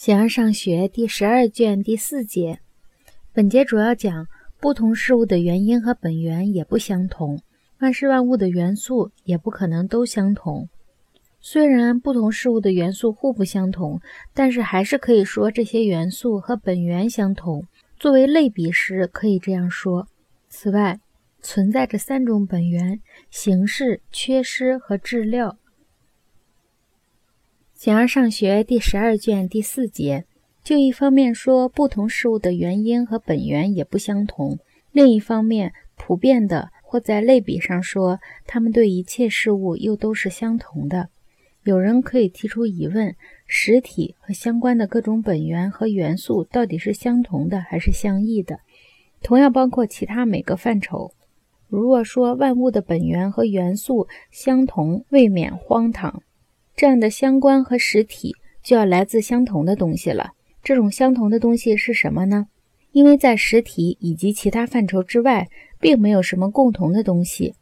形而上学第十二卷第四节，本节主要讲不同事物的原因和本源也不相同，万事万物的元素也不可能都相同。虽然不同事物的元素互不相同，但是还是可以说这些元素和本源相同。作为类比时，可以这样说。此外，存在着三种本源：形式、缺失和质料。形而上学第十二卷第四节，就一方面说不同事物的原因和本源也不相同；另一方面，普遍的或在类比上说，它们对一切事物又都是相同的。有人可以提出疑问：实体和相关的各种本源和元素到底是相同的还是相异的？同样包括其他每个范畴。如若说万物的本源和元素相同，未免荒唐。这样的相关和实体就要来自相同的东西了。这种相同的东西是什么呢？因为在实体以及其他范畴之外，并没有什么共同的东西。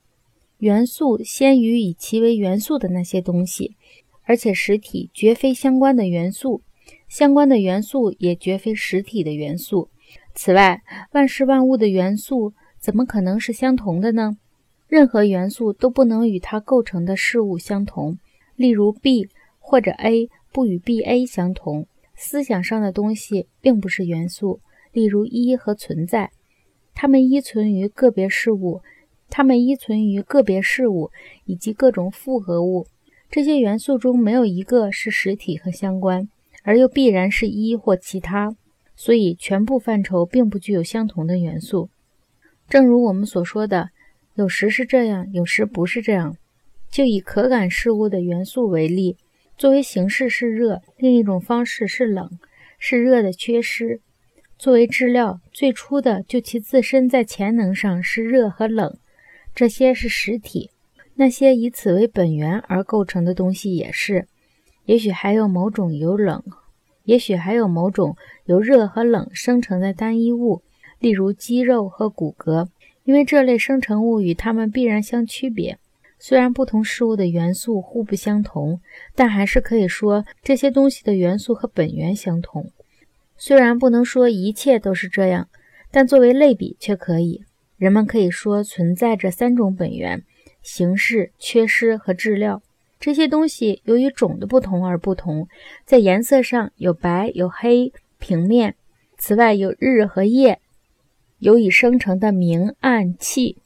元素先于以其为元素的那些东西，而且实体绝非相关的元素，相关的元素也绝非实体的元素。此外，万事万物的元素怎么可能是相同的呢？任何元素都不能与它构成的事物相同。例如，B 或者 A 不与 BA 相同。思想上的东西并不是元素，例如一和存在，它们依存于个别事物，它们依存于个别事物以及各种复合物。这些元素中没有一个是实体和相关，而又必然是一或其他，所以全部范畴并不具有相同的元素。正如我们所说的，有时是这样，有时不是这样。就以可感事物的元素为例，作为形式是热，另一种方式是冷，是热的缺失；作为质料，最初的就其自身在潜能上是热和冷，这些是实体。那些以此为本源而构成的东西也是。也许还有某种由冷，也许还有某种由热和冷生成的单一物，例如肌肉和骨骼，因为这类生成物与它们必然相区别。虽然不同事物的元素互不相同，但还是可以说这些东西的元素和本源相同。虽然不能说一切都是这样，但作为类比却可以。人们可以说存在着三种本源：形式、缺失和质料。这些东西由于种的不同而不同，在颜色上有白、有黑、平面。此外，有日和夜，有已生成的明暗气。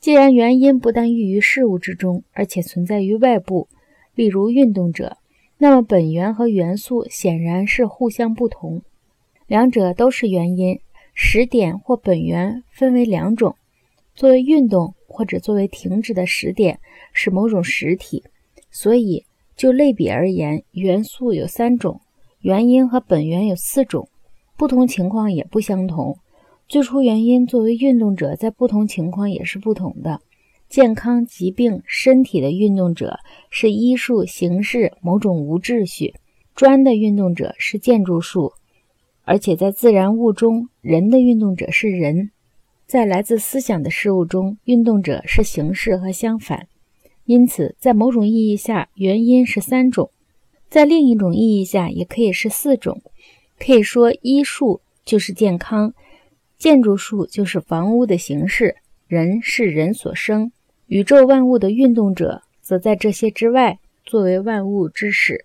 既然原因不但寓于事物之中，而且存在于外部，例如运动者，那么本源和元素显然是互相不同。两者都是原因，始点或本源分为两种：作为运动或者作为停止的始点是某种实体。所以就类比而言，元素有三种，原因和本源有四种，不同情况也不相同。最初原因作为运动者，在不同情况也是不同的。健康、疾病、身体的运动者是医术、形式、某种无秩序；专的运动者是建筑术，而且在自然物中，人的运动者是人。在来自思想的事物中，运动者是形式和相反。因此，在某种意义下，原因是三种；在另一种意义下，也可以是四种。可以说，医术就是健康。建筑术就是房屋的形式，人是人所生，宇宙万物的运动者则在这些之外，作为万物之始。